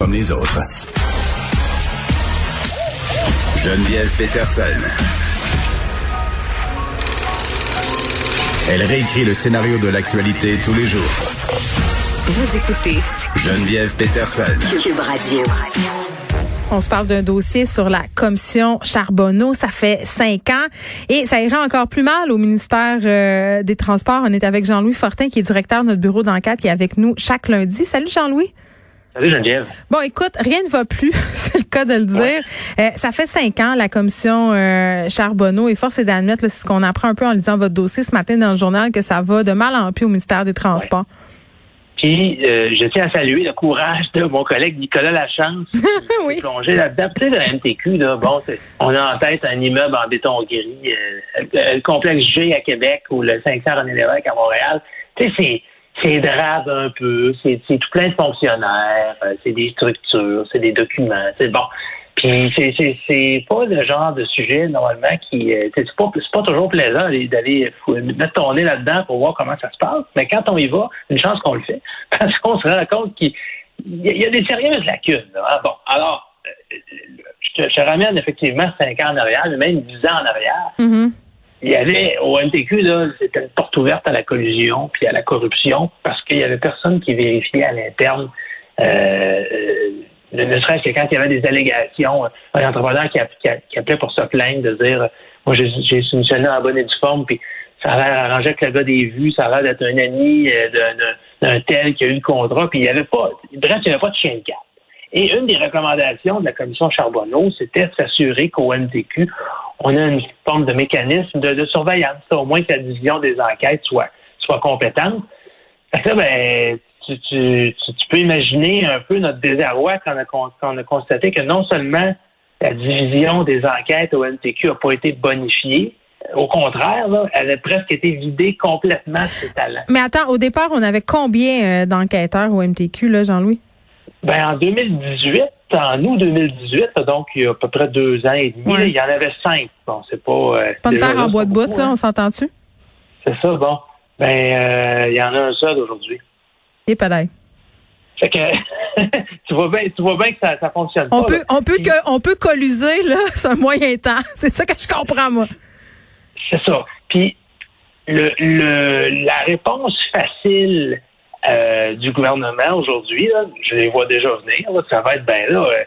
comme les autres. Geneviève Peterson. Elle réécrit le scénario de l'actualité tous les jours. Vous écoutez Geneviève Peterson. Cube Radio. On se parle d'un dossier sur la commission Charbonneau. Ça fait cinq ans et ça ira encore plus mal au ministère euh, des Transports. On est avec Jean-Louis Fortin, qui est directeur de notre bureau d'enquête, qui est avec nous chaque lundi. Salut Jean-Louis. Salut Geneviève. Bon, écoute, rien ne va plus, c'est le cas de le dire. Euh, ça fait cinq ans, la commission euh, Charbonneau, et force est d'admettre, c'est ce qu'on apprend un peu en lisant votre dossier ce matin dans le journal, que ça va de mal en pis au ministère des Transports. Puis, euh, je tiens à saluer le courage de mon collègue Nicolas Lachance, qui Oui. s'est plongé là-dedans. Tu sais, le MTQ, là, bon, on a en tête un immeuble en béton gris, le, le complexe G à Québec ou le 500 René Lévesque à Montréal. Tu sais, c'est c'est drabe un peu, c'est tout plein de fonctionnaires, euh, c'est des structures, c'est des documents, c'est bon. Puis c'est c'est pas le genre de sujet normalement qui euh, c'est pas c'est pas toujours plaisant d'aller fou- mettre ton nez là-dedans pour voir comment ça se passe. Mais quand on y va, une chance qu'on le fait parce qu'on se rend compte qu'il y, a- des sérieuses lacunes. là. Ah, bon, alors euh, je te, ramène effectivement cinq ans en arrière, mais même dix ans en arrière. Mhm. Il y avait au MTQ, là, c'était une porte ouverte à la collusion puis à la corruption parce qu'il y avait personne qui vérifiait à l'interne. Euh, euh, ne serait-ce que quand il y avait des allégations, euh, un entrepreneur qui, appelait pour se plaindre, de dire Moi, j'ai soumissionné en bonne et due forme, puis ça a l'air arrangé avec le gars des vues, ça a l'air d'être un ami euh, d'un tel qui a eu le contrat, puis il n'y avait pas. Bref, il n'y avait pas de chien de garde. Et une des recommandations de la commission Charbonneau, c'était de s'assurer qu'au MTQ, on a une forme de mécanisme de, surveillance, au moins que la division des enquêtes soit, soit compétente. Fait que ben, tu, peux imaginer un peu notre désarroi quand on a, constaté que non seulement la division des enquêtes au MTQ n'a pas été bonifiée, au contraire, elle a presque été vidée complètement de ses talents. Mais attends, au départ, on avait combien euh, d'enquêteurs au MTQ, Jean-Louis? Ben, en 2018, en août 2018, donc il y a à peu près deux ans et demi, Ouais. il y en avait cinq. Bon, c'est pas. euh, C'est pas une terre en bois de pas bout, là, hein. on s'entend-tu? C'est ça, bon. Ben, euh, il y en a un seul aujourd'hui. Et peut-être. Fait que tu vois bien, tu vois bien que ça, ça fonctionne On pas. peut, là. on peut Puis, que, on peut colluser, là, c'est un moyen temps. C'est ça que je comprends, moi. C'est ça. Puis le, le la réponse facile euh, du gouvernement aujourd'hui, je les vois déjà venir. là, ça va être ben là. euh,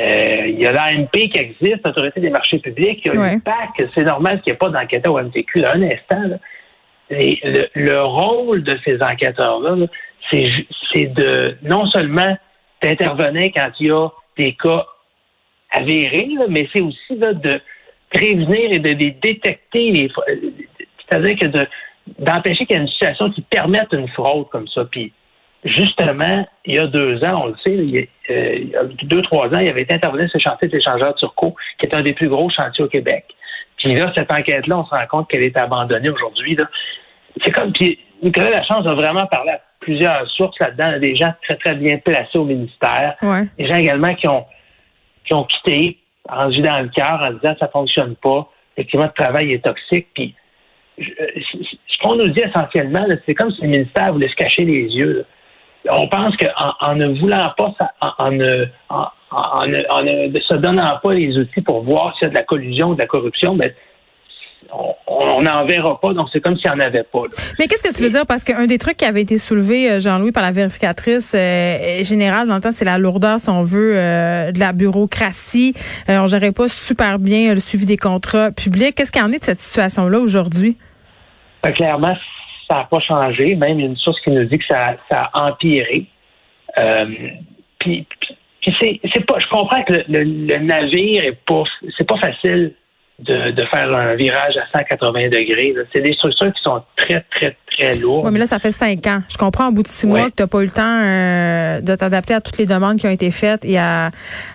euh, il y a l'AMP qui existe, l'Autorité des marchés publics, il y a Ouais. l'UPAC, c'est normal qu'il n'y ait pas d'enquêteur au MTQ. Là, un instant, là. Et le, le rôle de ces enquêteurs-là, là, c'est de non seulement d'intervenir quand il y a des cas avérés, mais c'est aussi là, de prévenir et de les détecter. Les, euh, c'est-à-dire que de- d'empêcher qu'il y ait une situation qui permette une fraude comme ça. Puis justement, il y a deux ans, on le sait, il y a, euh, il y a deux, trois ans, il avait été intervenu sur le chantier de l'échangeur Turco, qui est un des plus gros chantiers au Québec. Puis là, cette enquête-là, on se rend compte qu'elle est abandonnée aujourd'hui. C'est comme, puis Nicolas Lachance a vraiment parlé à plusieurs sources là-dedans, des gens très, très bien placés au ministère, Ouais. des gens également qui ont, qui ont quitté, rendus dans le cœur en disant ça fonctionne pas, le climat de travail est toxique, puis ce qu'on nous dit essentiellement, c'est comme si le ministère voulait se cacher les yeux. On pense qu'en en ne voulant pas, en, ne, en, en ne- ne se donnant pas les outils pour voir s'il y a de la collusion ou de la corruption, ben, on n'en verra pas, donc c'est comme s'il n'y en avait pas. Mais qu'est-ce que tu veux dire? Parce qu'un des trucs qui avait été soulevé, euh, Jean-Louis, par la vérificatrice euh, générale, dans le temps, c'est la lourdeur, si on veut, euh, de la bureaucratie. On gérait pas super bien le suivi des contrats publics. Qu'est-ce qu'il y en est de cette situation-là aujourd'hui? Ben, clairement, ça n'a pas changé. Même il y a une source qui nous dit que ça, ça a empiré. Euh, puis, c'est, c'est pas. Je comprends que le, le- le navire est pas. C'est pas facile de, de faire un virage à 180 degrés. C'est des structures qui sont très, très, très lourdes. Oui, mais là, ça fait cinq ans. Je comprends au bout de six Ouais. mois que tu n'as pas eu le temps euh, de t'adapter à toutes les demandes qui ont été faites et à,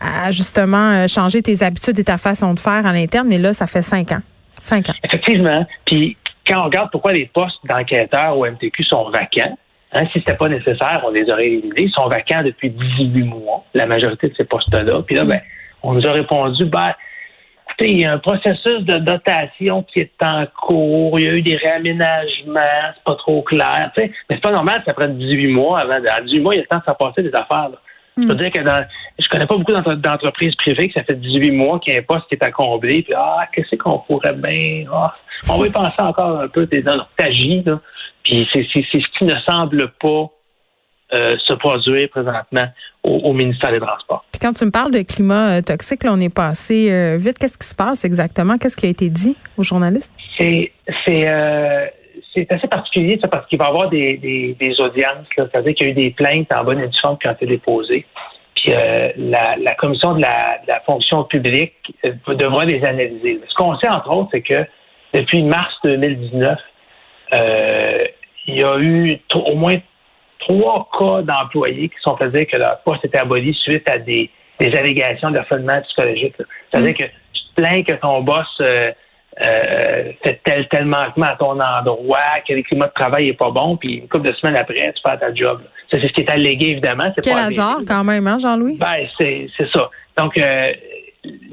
à justement euh, changer tes habitudes et ta façon de faire à l'interne. Mais là, ça fait cinq ans. Cinq ans. Effectivement. Puis quand on regarde pourquoi les postes d'enquêteurs au MTQ sont vacants, hein, si c'était pas nécessaire, on les aurait éliminés. Ils sont vacants depuis 18 mois, la majorité de ces postes-là. Puis là, ben, on nous a répondu, ben, écoutez, il y a un processus de dotation qui est en cours, il y a eu des réaménagements, c'est pas trop clair. tu sais. Mais c'est pas normal que ça prenne 18 mois avant. À 18 mois, il y a le temps de faire passer des affaires. Je peux dire que dans, je connais pas beaucoup d'entreprises privées que ça fait 18 mois qu'il y a un poste qui est à combler, puis ah, qu'est-ce qu'on pourrait bien, ah, on va y penser encore un peu, t'es dans t'agis, là. Puis c'est ce qui ne semble pas euh, se produire présentement au, ministère des Transports. Puis quand tu me parles de climat euh, toxique, là, on est passé euh, vite. Qu'est-ce qui se passe exactement? Qu'est-ce qui a été dit aux journalistes? C'est c'est c'est assez particulier, ça, parce qu'il va y avoir des, des, audiences. C'est-à-dire qu'il y a eu des plaintes en bonne et due forme qui ont été déposées. Puis la, la, commission de la, de la fonction publique devra les analyser. Ce qu'on sait, entre autres, c'est que depuis mars 2019, il y a eu au moins trois cas d'employés qui sont fait dire que leur poste était aboli suite à des, des allégations d'harcèlement psychologique. C'est-à-dire mm. que tu te plains que ton boss euh, fait tel, tel manquement à ton endroit, que le climat de travail est pas bon, puis une couple de semaines après, tu perds ta job. C'est ce qui est allégué, évidemment. Quel hasard, quand même, hein, Jean-Louis? Ben, c'est ça. Donc, euh,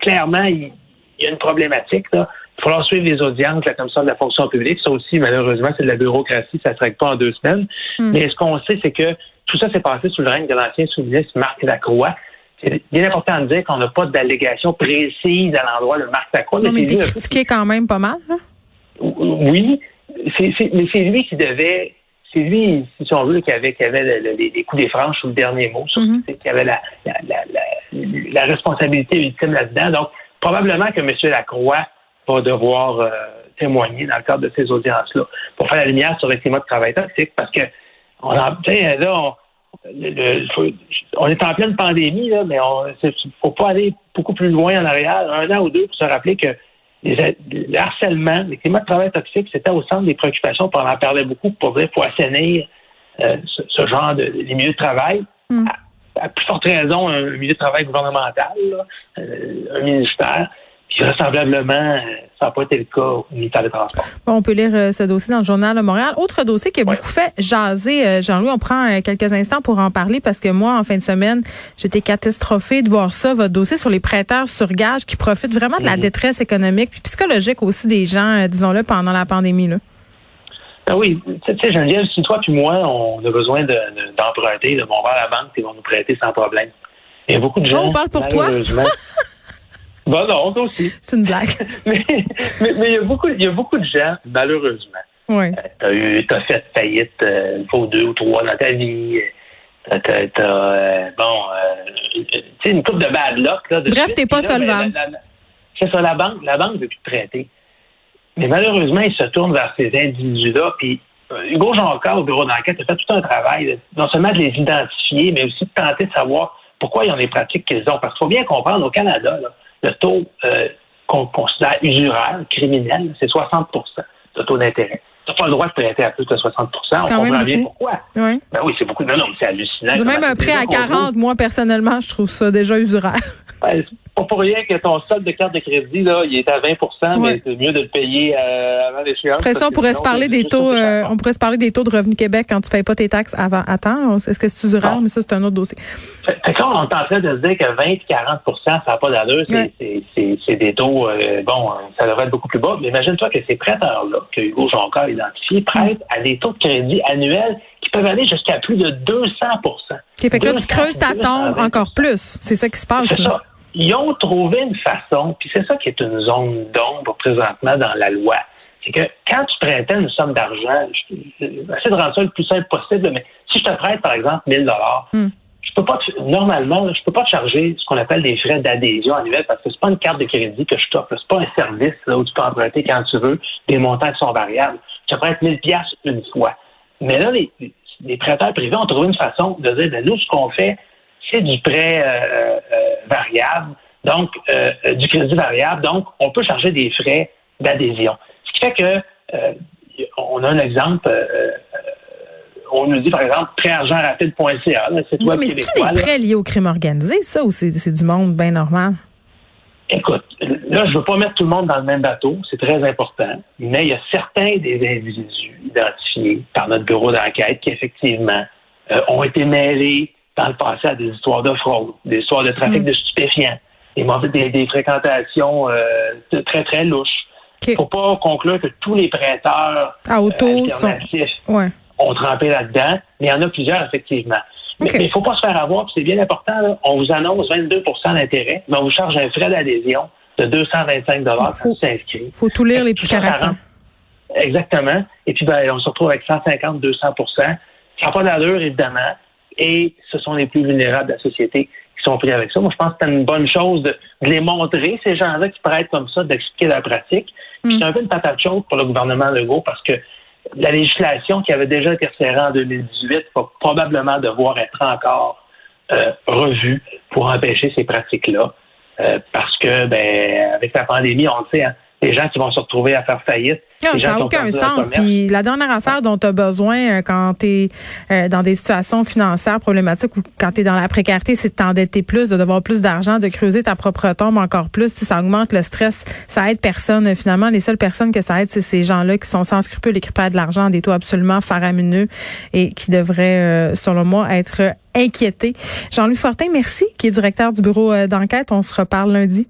clairement, il y, a une problématique. Là. Il va falloir suivre les audiences la Commission de la fonction publique. Ça aussi, malheureusement, c'est de la bureaucratie, ça ne se règle pas en deux semaines. Hmm. Mais ce qu'on sait, c'est que tout ça s'est passé sous le règne de l'ancien sous-ministre Marc Lacroix. C'est bien important de dire qu'on n'a pas d'allégation précise à l'endroit de Marc Lacroix. Non, mais, t'es critiqué quand même pas mal, là? Oui, mais c'est lui qui devait c'est lui, si on veut, qui avait, qui avait les, coups des franches ou le dernier mot, mm qui avait la, la, la, la responsabilité ultime là-dedans. Donc, probablement que M. Lacroix va devoir euh, témoigner dans le cadre de ces audiences-là pour faire la lumière sur les climats de travail toxique parce que on là, on, est en pleine pandémie, là, mais il ne faut pas aller beaucoup plus loin en arrière, un an ou deux, pour se rappeler que les, le harcèlement, les climats de travail toxiques, c'était au centre des préoccupations, on en parlait beaucoup pour dire, pour assainir euh, ce, genre de les milieux de travail. Mm. À, plus forte raison, un milieu de travail gouvernemental, euh, un ministère. Puis vraisemblablement, euh, ça n'a pas été le cas au ministère des Transports. Bon, on peut lire euh, ce dossier dans le Journal de Montréal. Autre dossier qui a beaucoup fait jaser, euh, Jean-Louis, on prend quelques instants pour en parler parce que moi, en fin de semaine, j'étais catastrophée de voir ça, votre dossier sur les prêteurs sur gage qui profitent vraiment de la mhm. détresse économique puis psychologique aussi des gens, disons-le, pendant la pandémie. Là. Ah oui, tu sais, Geneviève, si toi puis moi, on a besoin d'emprunter, de, on va à la banque et ils vont nous prêter sans problème. Il y a beaucoup de gens. on parle pour toi. Bon, non, aussi. C'est une blague. mais, mais, il y a beaucoup, il y a beaucoup de gens, malheureusement. Oui. Euh, t'as fait faillite euh, une fois deux ou trois dans ta vie. T'as, t'as, euh, bon, euh, tu sais, une coupe de bad luck, là. De Bref, t'es pas solvable. C'est ça, la banque, la banque veut plus te prêter. Mais malheureusement, ils se tournent vers ces individus-là, puis Hugo Jonca, au bureau d'enquête, a fait tout un travail, non seulement de les identifier, mais aussi de tenter de savoir pourquoi ils ont les pratiques qu'ils ont. Parce qu'il faut bien comprendre, au Canada, là, le taux euh, qu'on considère usuraire, criminel, c'est 60% de taux d'intérêt. Tu n'as pas le droit de prêter à plus de 60% On comprend bien pourquoi. Oui. Ben oui, c'est beaucoup. Non, non, c'est hallucinant. Même un prêt à 40. Moi, personnellement, je trouve ça déjà usuraire. Ben, pas pour rien que ton solde de carte de crédit, là, il est à 20 mais c'est mieux de le payer euh, avant l'échéance. Après ça, on pourrait se parler des taux, euh, on pourrait se parler des taux de Revenu Québec quand tu payes pas tes taxes avant, attends, est-ce que c'est usuraire? Mais ça, c'est un autre dossier. Fait, quand on est en train de se dire que 20 et 40 ça n'a pas d'allure, c'est des taux, euh, bon, ça devrait être beaucoup plus bas. Mais imagine-toi que ces prêteurs-là, que Hugo Jonca a identifiés, prêtent à des taux de crédit annuels qui peuvent aller jusqu'à plus de 200 OK, fait que là, tu creuses ta tombe encore plus. C'est ça qui se passe. C'est ça ils ont trouvé une façon, puis c'est ça qui est une zone d'ombre présentement dans la loi. C'est que quand tu prêtais une somme d'argent, j'essaie de rendre ça le plus simple possible, mais si je te prête, par exemple, 1000 dollars, hmm. je peux pas, normalement, je peux pas te charger ce qu'on appelle des frais d'adhésion annuels parce que c'est pas une carte de crédit que je t'offre. C'est pas un service là, où tu peux emprunter quand tu veux, des montants qui sont variables. Je te prête 1000 pièces une fois. Mais là, les, les prêteurs privés ont trouvé une façon de dire, ben, nous, ce qu'on fait, c'est du prêt euh, euh, variable, donc euh, du crédit variable. Donc, on peut charger des frais d'adhésion. Ce qui fait que on a un exemple. on nous dit, par exemple, prêtargentrapide.ca. C'est toi mais c'est des prêts liés au crime organisé, ça, ou c'est du monde bien normal? Écoute, là, je veux pas mettre tout le monde dans le même bateau, c'est très important, mais il y a certains des individus identifiés par notre bureau d'enquête qui, effectivement, ont été mêlés dans le passé à des histoires de fraude, des histoires de trafic mm. de stupéfiants, des, des, fréquentations euh, très, très louches. Il ne faut pas conclure que tous les prêteurs à auto euh, ont trempé là-dedans, mais il y en a plusieurs, effectivement. Mais il ne faut pas se faire avoir, c'est bien important. on vous annonce 22% d'intérêt, mais on vous charge un frais d'adhésion de 225 dollars faut s'inscrire. Il faut tout lire les petits caractères. Exactement. Et puis, ben, on se retrouve avec 150, 200% Ça n'a pas d'allure, évidemment. Et ce sont les plus vulnérables de la société qui sont pris avec ça. Moi, je pense que c'est une bonne chose de, les montrer, ces gens-là qui être comme ça, d'expliquer la pratique. Puis mm. c'est un peu une patate chaude pour le gouvernement Legault parce que la législation qui avait déjà été resserrée en 2018 va probablement devoir être encore euh, revue pour empêcher ces pratiques-là. Euh, parce que, ben, avec la pandémie, on le sait, hein, les gens qui vont se retrouver à faire faillite. Non, ça n'a aucun sens. Puis la dernière affaire dont tu as besoin euh, quand tu es euh, dans des situations financières problématiques ou quand tu es dans la précarité, c'est de t'endetter plus, de devoir plus d'argent, de creuser ta propre tombe encore plus. ça augmente le stress. Ça aide personne. Finalement, les seules personnes que ça aide, c'est ces gens-là qui sont sans scrupules et qui perdent de l'argent à des taux absolument faramineux et qui devraient, euh, selon moi, être inquiétés. Jean-Louis Fortin, merci, qui est directeur du bureau d'enquête. On se reparle lundi.